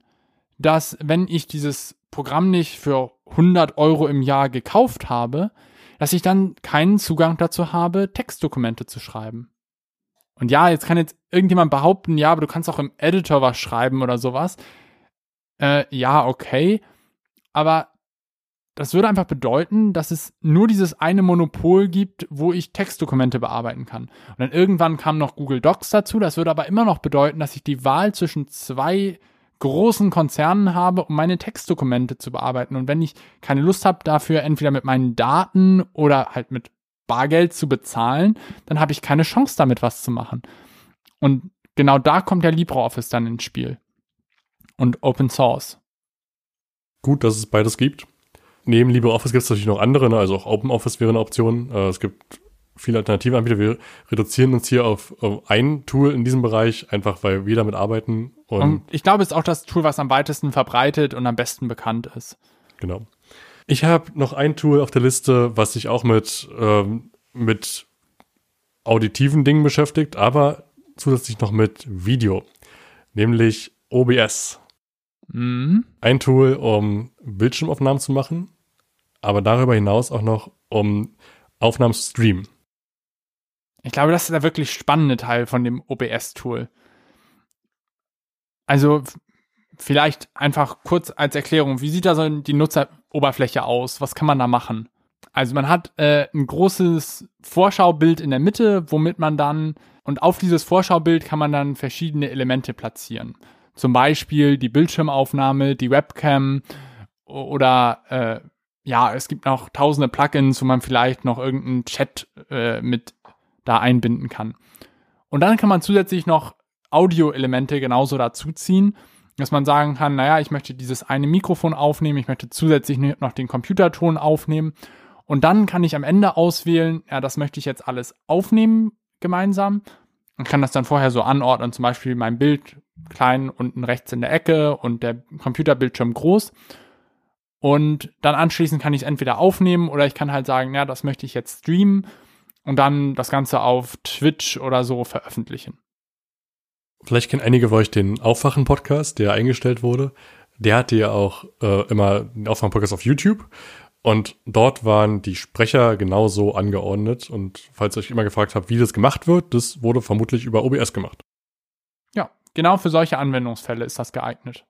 dass wenn ich dieses Programm nicht für 100 Euro im Jahr gekauft habe, dass ich dann keinen Zugang dazu habe, Textdokumente zu schreiben. Und ja, jetzt kann jetzt irgendjemand behaupten, ja, aber du kannst auch im Editor was schreiben oder sowas. Äh, ja, okay. Aber das würde einfach bedeuten, dass es nur dieses eine Monopol gibt, wo ich Textdokumente bearbeiten kann. Und dann irgendwann kam noch Google Docs dazu. Das würde aber immer noch bedeuten, dass ich die Wahl zwischen zwei großen Konzernen habe, um meine Textdokumente zu bearbeiten. Und wenn ich keine Lust habe, dafür entweder mit meinen Daten oder halt mit Bargeld zu bezahlen, dann habe ich keine Chance damit was zu machen. Und genau da kommt ja LibreOffice dann ins Spiel. Und Open Source. Gut, dass es beides gibt. Neben LibreOffice gibt es natürlich noch andere, ne? also auch OpenOffice wäre eine Option. Äh, es gibt viele alternative Anbieter. Wir reduzieren uns hier auf, auf, ein Tool in diesem Bereich, einfach weil wir damit arbeiten. Und, und ich glaube, es ist auch das Tool, was am weitesten verbreitet und am besten bekannt ist. Genau. Ich habe noch ein Tool auf der Liste, was sich auch mit, ähm, mit auditiven Dingen beschäftigt, aber zusätzlich noch mit Video, nämlich OBS. Mhm. Ein Tool, um Bildschirmaufnahmen zu machen, aber darüber hinaus auch noch, um Aufnahmen zu streamen. Ich glaube, das ist der wirklich spannende Teil von dem OBS-Tool. Also vielleicht einfach kurz als Erklärung, wie sieht da so die Nutzeroberfläche aus? Was kann man da machen? Also man hat äh, ein großes Vorschaubild in der Mitte, womit man dann, und auf dieses Vorschaubild kann man dann verschiedene Elemente platzieren. Zum Beispiel die Bildschirmaufnahme, die Webcam oder äh, ja, es gibt noch tausende Plugins, wo man vielleicht noch irgendeinen Chat äh, mit da einbinden kann. Und dann kann man zusätzlich noch Audio-Elemente genauso dazuziehen, dass man sagen kann, naja, ich möchte dieses eine Mikrofon aufnehmen, ich möchte zusätzlich noch den Computerton aufnehmen. Und dann kann ich am Ende auswählen, ja, das möchte ich jetzt alles aufnehmen gemeinsam und kann das dann vorher so anordnen, zum Beispiel mein Bild klein unten rechts in der Ecke und der Computerbildschirm groß. Und dann anschließend kann ich es entweder aufnehmen oder ich kann halt sagen, ja, das möchte ich jetzt streamen und dann das Ganze auf Twitch oder so veröffentlichen. Vielleicht kennen einige von euch den Aufwachen-Podcast, der eingestellt wurde. Der hatte ja auch äh, immer den Aufwachen-Podcast auf YouTube. Und dort waren die Sprecher genauso angeordnet. Und falls ihr euch immer gefragt habt, wie das gemacht wird, das wurde vermutlich über OBS gemacht. Ja, genau für solche Anwendungsfälle ist das geeignet.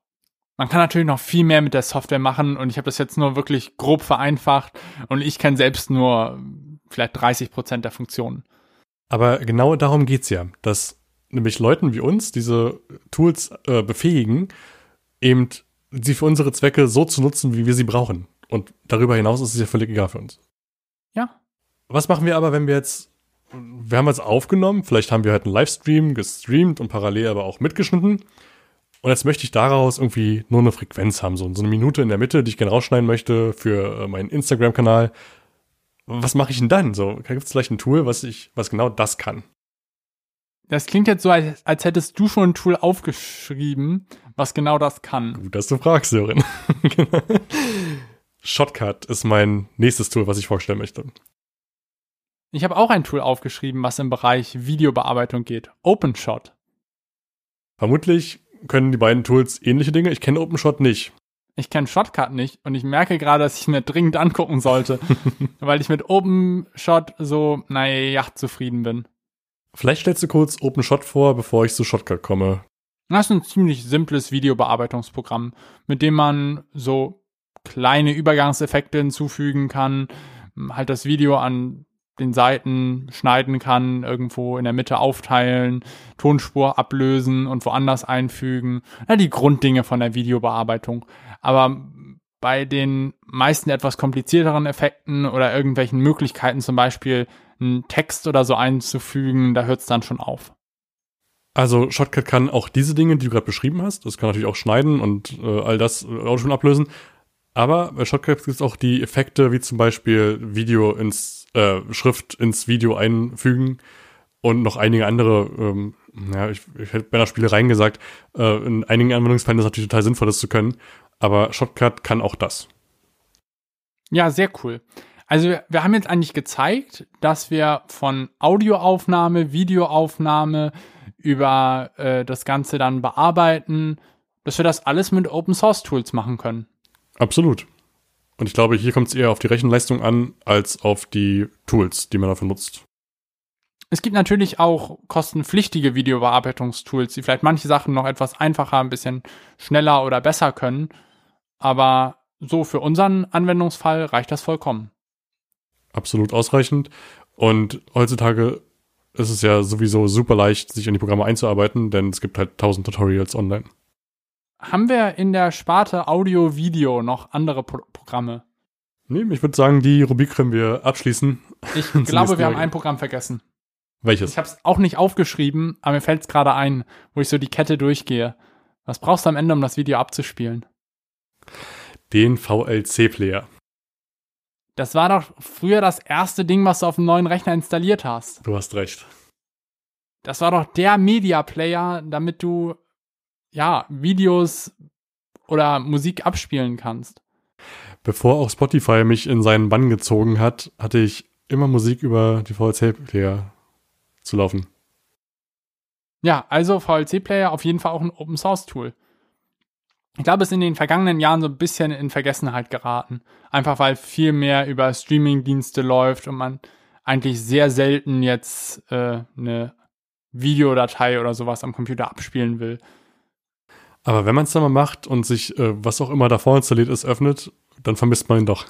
Man kann natürlich noch viel mehr mit der Software machen und ich habe das jetzt nur wirklich grob vereinfacht und ich kenne selbst nur vielleicht 30 Prozent der Funktionen. Aber genau darum geht's ja, dass nämlich Leuten wie uns diese Tools äh, befähigen, eben sie für unsere Zwecke so zu nutzen, wie wir sie brauchen. Und darüber hinaus ist es ja völlig egal für uns. Ja. Was machen wir aber, wenn wir jetzt, wir haben jetzt aufgenommen, vielleicht haben wir halt einen Livestream gestreamt und parallel aber auch mitgeschnitten und jetzt möchte ich daraus irgendwie nur eine Frequenz haben, so, so eine Minute in der Mitte, die ich gerne rausschneiden möchte für äh, meinen Instagram-Kanal. Was mache ich denn dann? So, gibt es vielleicht ein Tool, was ich, was genau das kann? Das klingt jetzt so, als, als hättest du schon ein Tool aufgeschrieben, was genau das kann. Gut, dass du fragst, Sören. Shotcut ist mein nächstes Tool, was ich vorstellen möchte. Ich habe auch ein Tool aufgeschrieben, was im Bereich Videobearbeitung geht. OpenShot. Vermutlich können die beiden Tools ähnliche Dinge. Ich kenne OpenShot nicht. Ich kenne Shotcut nicht und ich merke gerade, dass ich mir dringend angucken sollte, weil ich mit OpenShot so, naja, zufrieden bin. Vielleicht stellst du kurz OpenShot vor, bevor ich zu Shotcut komme. Das ist ein ziemlich simples Videobearbeitungsprogramm, mit dem man so kleine Übergangseffekte hinzufügen kann, halt das Video an den Seiten schneiden kann, irgendwo in der Mitte aufteilen, Tonspur ablösen und woanders einfügen. Ja, die Grunddinge von der Videobearbeitung. Aber bei den meisten etwas komplizierteren Effekten oder irgendwelchen Möglichkeiten, zum Beispiel einen Text oder so einzufügen, da hört es dann schon auf. Also Shotcut kann auch diese Dinge, die du gerade beschrieben hast, das kann natürlich auch schneiden und äh, all das äh, auch schon ablösen. Aber bei Shotcut gibt es auch die Effekte, wie zum Beispiel Video ins äh, Schrift ins Video einfügen und noch einige andere, ähm, ja, ich, ich hätte bei einer Spielereien gesagt, äh, in einigen Anwendungsfällen ist es natürlich total sinnvoll, das zu können, aber Shotcut kann auch das. Ja, sehr cool. Also wir haben jetzt eigentlich gezeigt, dass wir von Audioaufnahme, Videoaufnahme über äh, das Ganze dann bearbeiten, dass wir das alles mit Open Source Tools machen können. Absolut. Und ich glaube, hier kommt es eher auf die Rechenleistung an, als auf die Tools, die man dafür nutzt. Es gibt natürlich auch kostenpflichtige Videobearbeitungstools, die vielleicht manche Sachen noch etwas einfacher, ein bisschen schneller oder besser können. Aber so für unseren Anwendungsfall reicht das vollkommen. Absolut ausreichend. Und heutzutage ist es ja sowieso super leicht, sich in die Programme einzuarbeiten, denn es gibt halt tausend Tutorials online. Haben wir in der Sparte Audio, Video noch andere Pro Programme? Nee, ich würde sagen, die Rubrik können wir abschließen. Ich glaube, wir haben ein Programm vergessen. Welches? Ich habe es auch nicht aufgeschrieben, aber mir fällt es gerade ein, wo ich so die Kette durchgehe. Was brauchst du am Ende, um das Video abzuspielen? Den VLC-Player. Das war doch früher das erste Ding, was du auf dem neuen Rechner installiert hast. Du hast recht. Das war doch der Media Player, damit du ja Videos oder Musik abspielen kannst. Bevor auch Spotify mich in seinen Bann gezogen hat, hatte ich immer Musik über die VLC-Player zu laufen. Ja, also VLC-Player auf jeden Fall auch ein Open Source Tool. Ich glaube, es ist in den vergangenen Jahren so ein bisschen in Vergessenheit geraten. Einfach weil viel mehr über Streaming-Dienste läuft und man eigentlich sehr selten jetzt äh, eine Videodatei oder sowas am Computer abspielen will. Aber wenn man es dann mal macht und sich, äh, was auch immer davor installiert ist, öffnet, dann vermisst man ihn doch.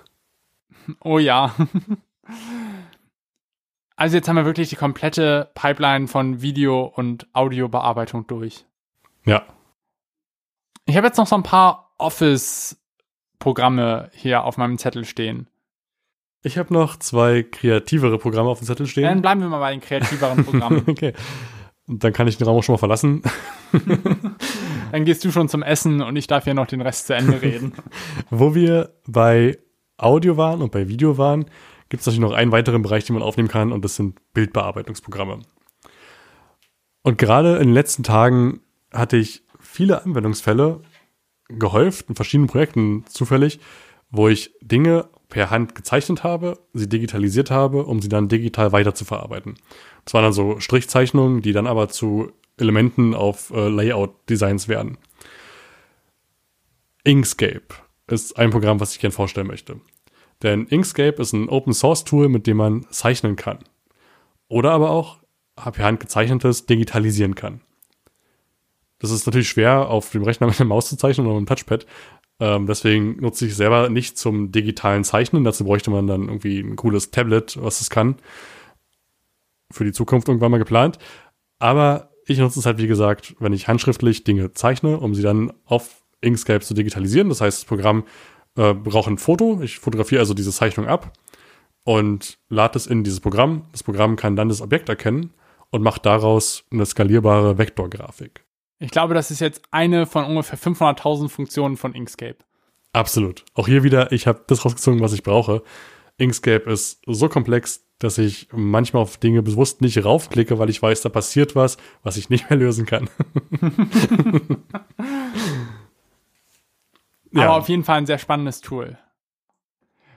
Oh ja. Also jetzt haben wir wirklich die komplette Pipeline von Video- und Audiobearbeitung durch. Ja. Ich habe jetzt noch so ein paar Office-Programme hier auf meinem Zettel stehen. Ich habe noch zwei kreativere Programme auf dem Zettel stehen. Dann bleiben wir mal bei den kreativeren Programmen. okay. Und dann kann ich den Raum auch schon mal verlassen. dann gehst du schon zum Essen und ich darf hier noch den Rest zu Ende reden. Wo wir bei Audio waren und bei Video waren, gibt es natürlich noch einen weiteren Bereich, den man aufnehmen kann, und das sind Bildbearbeitungsprogramme. Und gerade in den letzten Tagen hatte ich viele Anwendungsfälle gehäuft in verschiedenen Projekten zufällig, wo ich Dinge per Hand gezeichnet habe, sie digitalisiert habe, um sie dann digital weiter zu. Das waren dann so Strichzeichnungen, die dann aber zu Elementen auf äh, Layout-Designs werden. Inkscape ist ein Programm, was ich gerne vorstellen möchte. Denn Inkscape ist ein Open Source Tool, mit dem man zeichnen kann. Oder aber auch per Hand gezeichnetes digitalisieren kann. Das ist natürlich schwer, auf dem Rechner mit der Maus zu zeichnen oder mit dem Touchpad. Ähm, deswegen nutze ich selber nicht zum digitalen Zeichnen. Dazu bräuchte man dann irgendwie ein cooles Tablet, was es kann. Für die Zukunft irgendwann mal geplant. Aber ich nutze es halt, wie gesagt, wenn ich handschriftlich Dinge zeichne, um sie dann auf Inkscape zu digitalisieren. Das heißt, das Programm äh, brauche ein Foto. Ich fotografiere also diese Zeichnung ab und lade es in dieses Programm. Das Programm kann dann das Objekt erkennen und macht daraus eine skalierbare Vektorgrafik. Ich glaube, das ist jetzt eine von ungefähr 500.000 Funktionen von Inkscape. Absolut. Auch hier wieder, ich habe das rausgezogen, was ich brauche. Inkscape ist so komplex, dass ich manchmal auf Dinge bewusst nicht raufklicke, weil ich weiß, da passiert was, was ich nicht mehr lösen kann. Ja. Aber auf jeden Fall ein sehr spannendes Tool.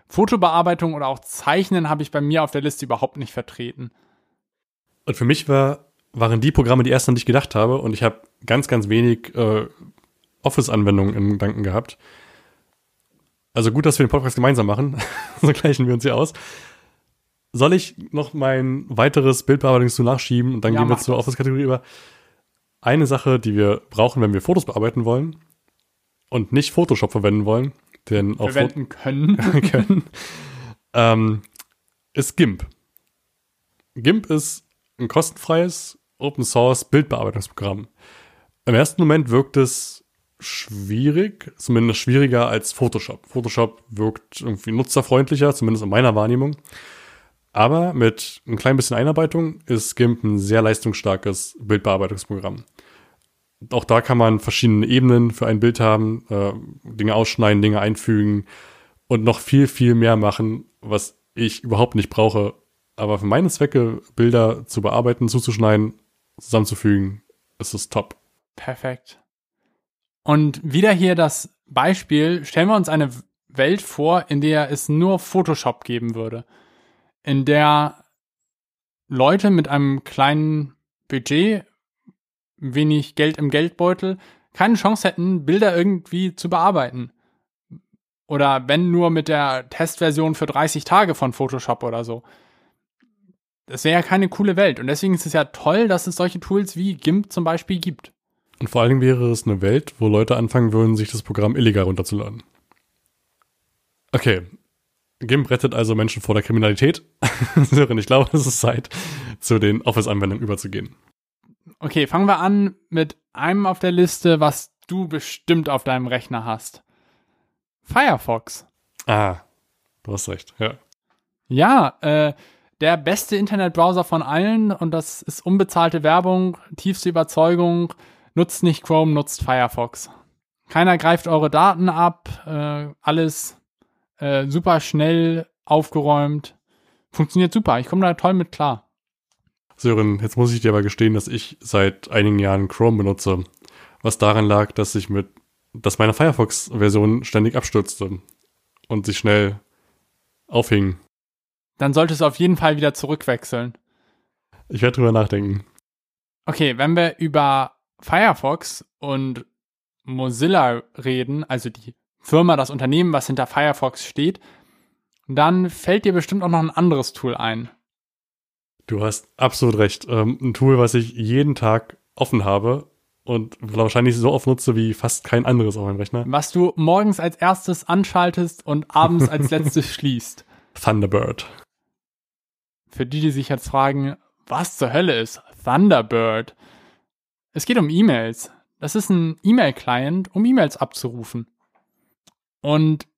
Fotobearbeitung oder auch Zeichnen habe ich bei mir auf der Liste überhaupt nicht vertreten. Und für mich war, waren die Programme die ersten, an die ich gedacht habe. Und ich habe ganz, ganz wenig äh, Office-Anwendungen in Gedanken gehabt. Also gut, dass wir den Podcast gemeinsam machen. so gleichen wir uns hier aus. Soll ich noch mein weiteres Bildbearbeitungstool nachschieben und dann ja, gehen wir zur Office-Kategorie über? Eine Sache, die wir brauchen, wenn wir Fotos bearbeiten wollen, und nicht Photoshop verwenden wollen, denn auch verwenden können, können ähm, ist GIMP. GIMP ist ein kostenfreies Open Source Bildbearbeitungsprogramm. Im ersten Moment wirkt es schwierig, zumindest schwieriger als Photoshop. Photoshop wirkt irgendwie nutzerfreundlicher, zumindest in meiner Wahrnehmung. Aber mit ein klein bisschen Einarbeitung ist GIMP ein sehr leistungsstarkes Bildbearbeitungsprogramm auch da kann man verschiedene Ebenen für ein Bild haben, äh, Dinge ausschneiden, Dinge einfügen und noch viel, viel mehr machen, was ich überhaupt nicht brauche, Aber für meine Zwecke, Bilder zu bearbeiten, zuzuschneiden, zusammenzufügen, ist es top. Perfekt. Und wieder hier das Beispiel, stellen wir uns eine Welt vor, in der es nur Photoshop geben würde. In der Leute mit einem kleinen Budget, wenig Geld im Geldbeutel, keine Chance hätten, Bilder irgendwie zu bearbeiten. Oder wenn nur mit der Testversion für 30 Tage von Photoshop oder so. Das wäre ja keine coole Welt. Und deswegen ist es ja toll, dass es solche Tools wie GIMP zum Beispiel gibt. Und vor allen Dingen wäre es eine Welt, wo Leute anfangen würden, sich das Programm illegal runterzuladen. Okay. GIMP rettet also Menschen vor der Kriminalität. Sören, ich glaube, es ist Zeit, zu den Office-Anwendungen überzugehen. Okay, fangen wir an mit einem auf der Liste, was du bestimmt auf deinem Rechner hast. Firefox. Ah, du hast recht, ja. Ja, äh, der beste Internetbrowser von allen und das ist unbezahlte Werbung, tiefste Überzeugung. Nutzt nicht Chrome, nutzt Firefox. Keiner greift eure Daten ab, äh, alles äh, super schnell aufgeräumt. Funktioniert super, ich komme da toll mit klar. Sören, jetzt muss ich dir aber gestehen, dass ich seit einigen Jahren Chrome benutze, was daran lag, dass ich mit, dass meine Firefox-Version ständig abstürzte und sich schnell aufhing. Dann solltest du auf jeden Fall wieder zurückwechseln. Ich werde drüber nachdenken. Okay, wenn wir über Firefox und Mozilla reden, also die Firma, das Unternehmen, was hinter Firefox steht, dann fällt dir bestimmt auch noch ein anderes Tool ein. Du hast absolut recht. Ähm, ein Tool, was ich jeden Tag offen habe und wahrscheinlich so oft nutze wie fast kein anderes auf meinem Rechner. Was du morgens als erstes anschaltest und abends als letztes schließt. Thunderbird. Für die, die sich jetzt fragen, was zur Hölle ist Thunderbird? Es geht um E-Mails. Das ist ein E-Mail-Client, um E-Mails abzurufen. Und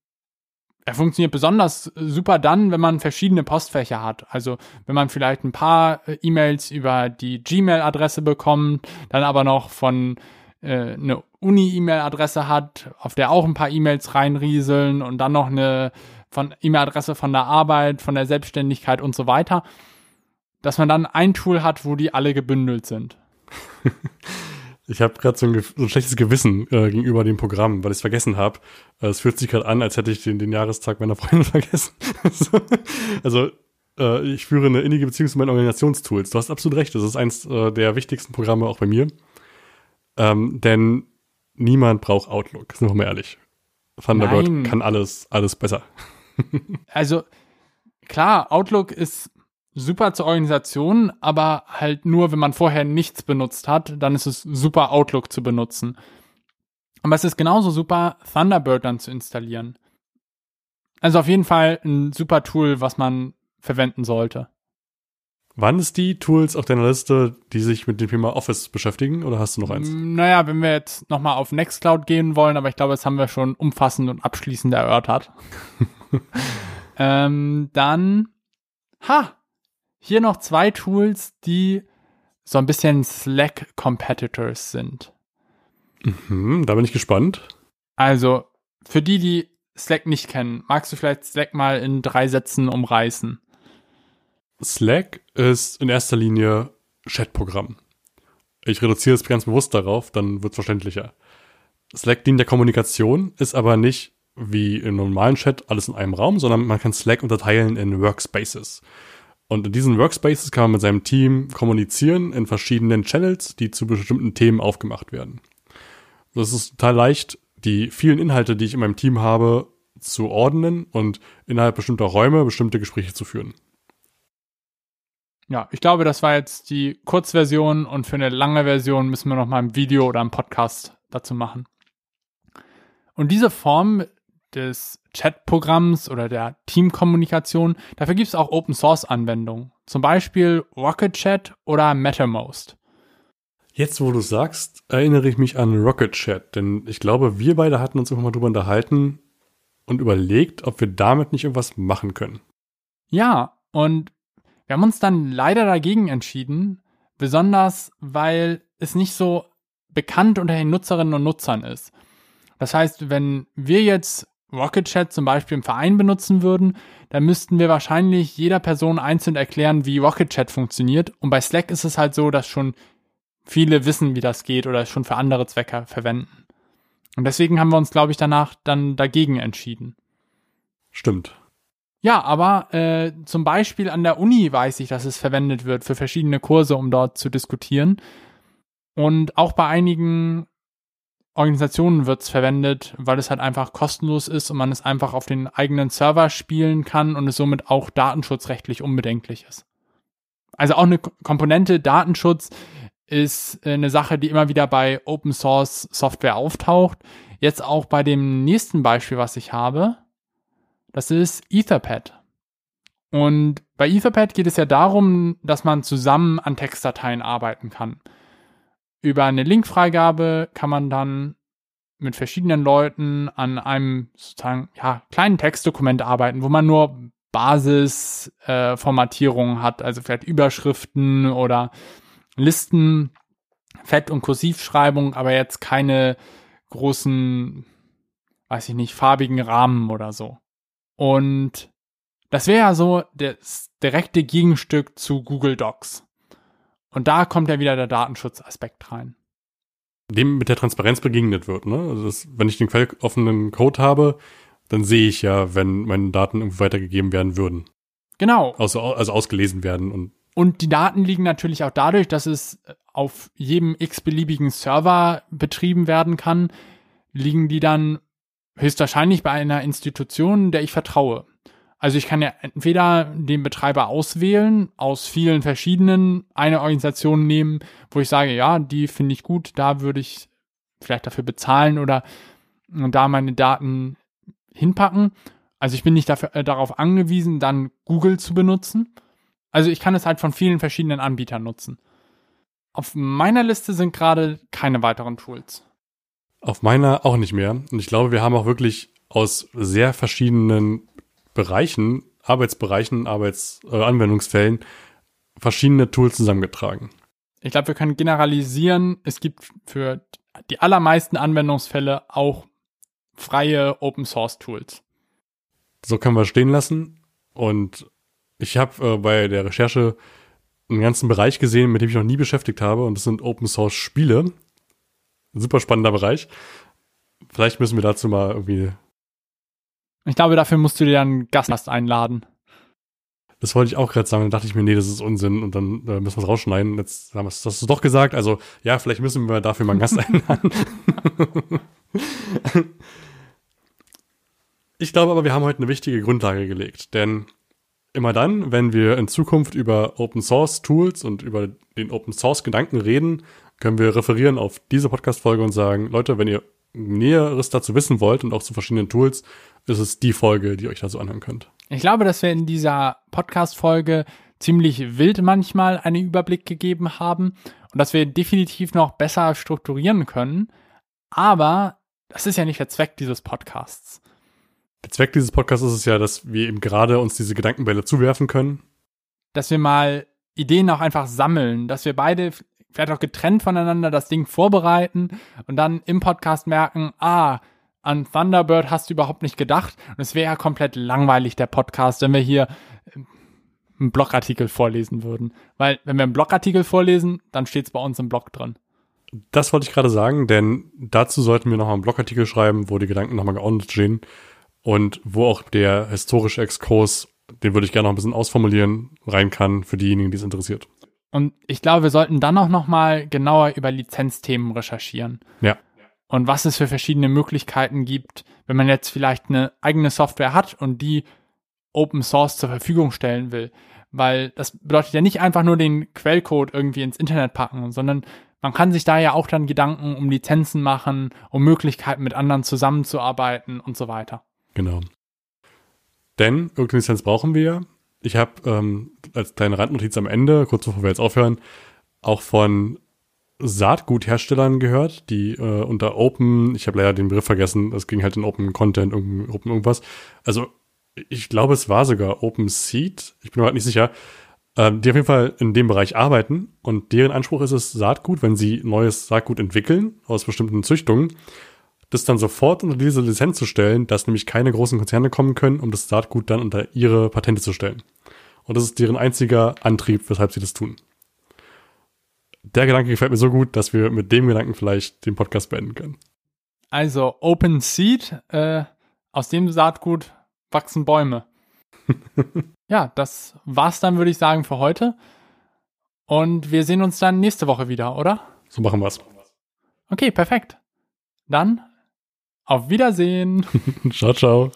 er funktioniert besonders super dann, wenn man verschiedene Postfächer hat. Also wenn man vielleicht ein paar äh, E-Mails über die Gmail-Adresse bekommt, dann aber noch von äh, eine Uni-E-Mail-Adresse hat, auf der auch ein paar E-Mails reinrieseln und dann noch eine von E-Mail-Adresse von der Arbeit, von der Selbstständigkeit und so weiter, dass man dann ein Tool hat, wo die alle gebündelt sind. Ich habe gerade so, so, ein schlechtes Gewissen äh, gegenüber dem Programm, weil ich es vergessen habe. Äh, es fühlt sich gerade an, als hätte ich den, den Jahrestag meiner Freundin vergessen. also äh, ich führe eine innige Beziehung zu meinen Organisationstools. Du hast absolut recht, das ist eins äh, der wichtigsten Programme auch bei mir. Ähm, denn niemand braucht Outlook, sind wir mal ehrlich. Thunderbird Nein. kann alles, alles besser. Also klar, Outlook ist super zur Organisation, aber halt nur, wenn man vorher nichts benutzt hat, dann ist es super Outlook zu benutzen. Aber es ist genauso super, Thunderbird dann zu installieren. Also auf jeden Fall ein super Tool, was man verwenden sollte. Wann ist die Tools auf deiner Liste, die sich mit dem Thema Office beschäftigen, oder hast du noch eins? Mm, naja, wenn wir jetzt nochmal auf Nextcloud gehen wollen, aber ich glaube, das haben wir schon umfassend und abschließend erörtert. ähm, dann, ha, hier noch zwei Tools, die so ein bisschen Slack-Competitors sind. Mhm, da bin ich gespannt. Also, für die, die Slack nicht kennen, magst du vielleicht Slack mal in drei Sätzen umreißen? Slack ist in erster Linie Chatprogramm. Ich reduziere es ganz bewusst darauf, dann wird es verständlicher. Slack dient der Kommunikation, ist aber nicht wie im normalen Chat alles in einem Raum, sondern man kann Slack unterteilen in Workspaces. Und in diesen Workspaces kann man mit seinem Team kommunizieren in verschiedenen Channels, die zu bestimmten Themen aufgemacht werden. Das ist total leicht, die vielen Inhalte, die ich in meinem Team habe, zu ordnen und innerhalb bestimmter Räume bestimmte Gespräche zu führen. Ja, ich glaube, das war jetzt die Kurzversion und für eine lange Version müssen wir noch mal ein Video oder ein Podcast dazu machen. Und diese Form des Chatprogramms oder der Teamkommunikation. Dafür gibt es auch Open Source Anwendungen, zum Beispiel Rocket Chat oder MetaMost. Jetzt, wo du sagst, erinnere ich mich an Rocket Chat, denn ich glaube, wir beide hatten uns irgendwann mal drüber unterhalten und überlegt, ob wir damit nicht irgendwas machen können. Ja, und wir haben uns dann leider dagegen entschieden, besonders weil es nicht so bekannt unter den Nutzerinnen und Nutzern ist. Das heißt, wenn wir jetzt Rocket Chat zum Beispiel im Verein benutzen würden, dann müssten wir wahrscheinlich jeder Person einzeln erklären, wie Rocket Chat funktioniert. Und bei Slack ist es halt so, dass schon viele wissen, wie das geht oder es schon für andere Zwecke verwenden. Und deswegen haben wir uns, glaube ich, danach dann dagegen entschieden. Stimmt. Ja, aber äh, zum Beispiel an der Uni weiß ich, dass es verwendet wird für verschiedene Kurse, um dort zu diskutieren. Und auch bei einigen Organisationen wird es verwendet, weil es halt einfach kostenlos ist und man es einfach auf den eigenen Server spielen kann und es somit auch datenschutzrechtlich unbedenklich ist. Also auch eine Komponente Datenschutz ist äh, eine Sache, die immer wieder bei Open Source Software auftaucht. Jetzt auch bei dem nächsten Beispiel, was ich habe. Das ist Etherpad. Und bei Etherpad geht es ja darum, dass man zusammen an Textdateien arbeiten kann. Über eine Linkfreigabe kann man dann mit verschiedenen Leuten an einem sozusagen ja, kleinen Textdokument arbeiten, wo man nur Basisformatierungen äh, hat, also vielleicht Überschriften oder Listen, Fett- und Kursivschreibung, aber jetzt keine großen, weiß ich nicht, farbigen Rahmen oder so. Und das wäre ja so das direkte Gegenstück zu Google Docs. Und da kommt ja wieder der Datenschutzaspekt rein. Dem mit der Transparenz begegnet wird, ne? Also das, wenn ich den quelloffenen Code habe, dann sehe ich ja, wenn meine Daten irgendwie weitergegeben werden würden. Genau. Also, also ausgelesen werden und und die Daten liegen natürlich auch dadurch, dass es auf jedem x-beliebigen Server betrieben werden kann, liegen die dann höchstwahrscheinlich bei einer Institution, der ich vertraue. Also ich kann ja entweder den Betreiber auswählen, aus vielen verschiedenen eine Organisation nehmen, wo ich sage, ja, die finde ich gut, da würde ich vielleicht dafür bezahlen oder da meine Daten hinpacken. Also ich bin nicht dafür, äh, darauf angewiesen, dann Google zu benutzen. Also ich kann es halt von vielen verschiedenen Anbietern nutzen. Auf meiner Liste sind gerade keine weiteren Tools. Auf meiner auch nicht mehr. Und ich glaube, wir haben auch wirklich aus sehr verschiedenen Bereichen, Arbeitsbereichen, Arbeits äh, Anwendungsfällen verschiedene Tools zusammengetragen. Ich glaube, wir können generalisieren, es gibt für die allermeisten Anwendungsfälle auch freie Open Source Tools. So können wir stehen lassen. Und ich habe äh, bei der Recherche einen ganzen Bereich gesehen, mit dem ich noch nie beschäftigt habe, und das sind Open Source Spiele. Ein super spannender Bereich. Vielleicht müssen wir dazu mal irgendwie. Ich glaube, dafür musst du dir dann Gast einladen. Das wollte ich auch gerade sagen. Dann dachte ich mir, nee, das ist Unsinn und dann äh, müssen wir es rausschneiden. Jetzt haben wir es das doch gesagt. Also ja, vielleicht müssen wir dafür mal einen Gast einladen. ich glaube aber, wir haben heute eine wichtige Grundlage gelegt, denn immer dann, wenn wir in Zukunft über Open Source Tools und über den Open Source Gedanken reden, können wir referieren auf diese Podcast-Folge und sagen, Leute, wenn ihr Näheres dazu wissen wollt und auch zu verschiedenen Tools, ist es die Folge, die ihr euch da so anhören könnt. Ich glaube, dass wir in dieser Podcast-Folge ziemlich wild manchmal einen Überblick gegeben haben und dass wir definitiv noch besser strukturieren können. Aber das ist ja nicht der Zweck dieses Podcasts. Der Zweck dieses Podcasts ist es ja, dass wir eben gerade uns diese Gedankenbälle zuwerfen können. Dass wir mal Ideen auch einfach sammeln, dass wir beide vielleicht auch getrennt voneinander das Ding vorbereiten und dann im Podcast merken, ah, an Thunderbird hast du überhaupt nicht gedacht. Und es wäre ja komplett langweilig, der Podcast, wenn wir hier einen Blogartikel vorlesen würden. Weil wenn wir einen Blogartikel vorlesen, dann steht es bei uns im Blog drin. Das wollte ich gerade sagen, denn dazu sollten wir nochmal einen Blogartikel schreiben, wo die Gedanken nochmal geordnet stehen und wo auch der historische Exkurs, den würde ich gerne noch ein bisschen ausformulieren, rein kann für diejenigen, die es interessiert. Und ich glaube, wir sollten dann auch noch mal genauer über Lizenzthemen recherchieren. Ja. Und was es für verschiedene Möglichkeiten gibt, wenn man jetzt vielleicht eine eigene Software hat und die Open Source zur Verfügung stellen will. Weil das bedeutet ja nicht einfach nur den Quellcode irgendwie ins Internet packen, sondern man kann sich da ja auch dann Gedanken um Lizenzen machen, um Möglichkeiten mit anderen zusammenzuarbeiten und so weiter. Genau. Denn irgendeine Lizenz brauchen wir. Ich habe ähm, als kleine Randnotiz am Ende, kurz bevor wir jetzt aufhören, auch von Saatgutherstellern gehört, die äh, unter Open, ich habe leider den Begriff vergessen, es ging halt in Open Content, Open irgendwas. Also ich glaube, es war sogar Open Seed, ich bin mir halt nicht sicher, äh, die auf jeden Fall in dem Bereich arbeiten und deren Anspruch ist es, Saatgut, wenn sie neues Saatgut entwickeln aus bestimmten Züchtungen, das dann sofort unter diese Lizenz zu stellen, dass nämlich keine großen Konzerne kommen können, um das Saatgut dann unter ihre Patente zu stellen. Und das ist deren einziger Antrieb, weshalb sie das tun. Der Gedanke gefällt mir so gut, dass wir mit dem Gedanken vielleicht den Podcast beenden können. Also Open Seed, äh, aus dem Saatgut wachsen Bäume. ja, das war's dann, würde ich sagen, für heute. Und wir sehen uns dann nächste Woche wieder, oder? So machen wir's. Okay, perfekt. Dann auf Wiedersehen. ciao, ciao.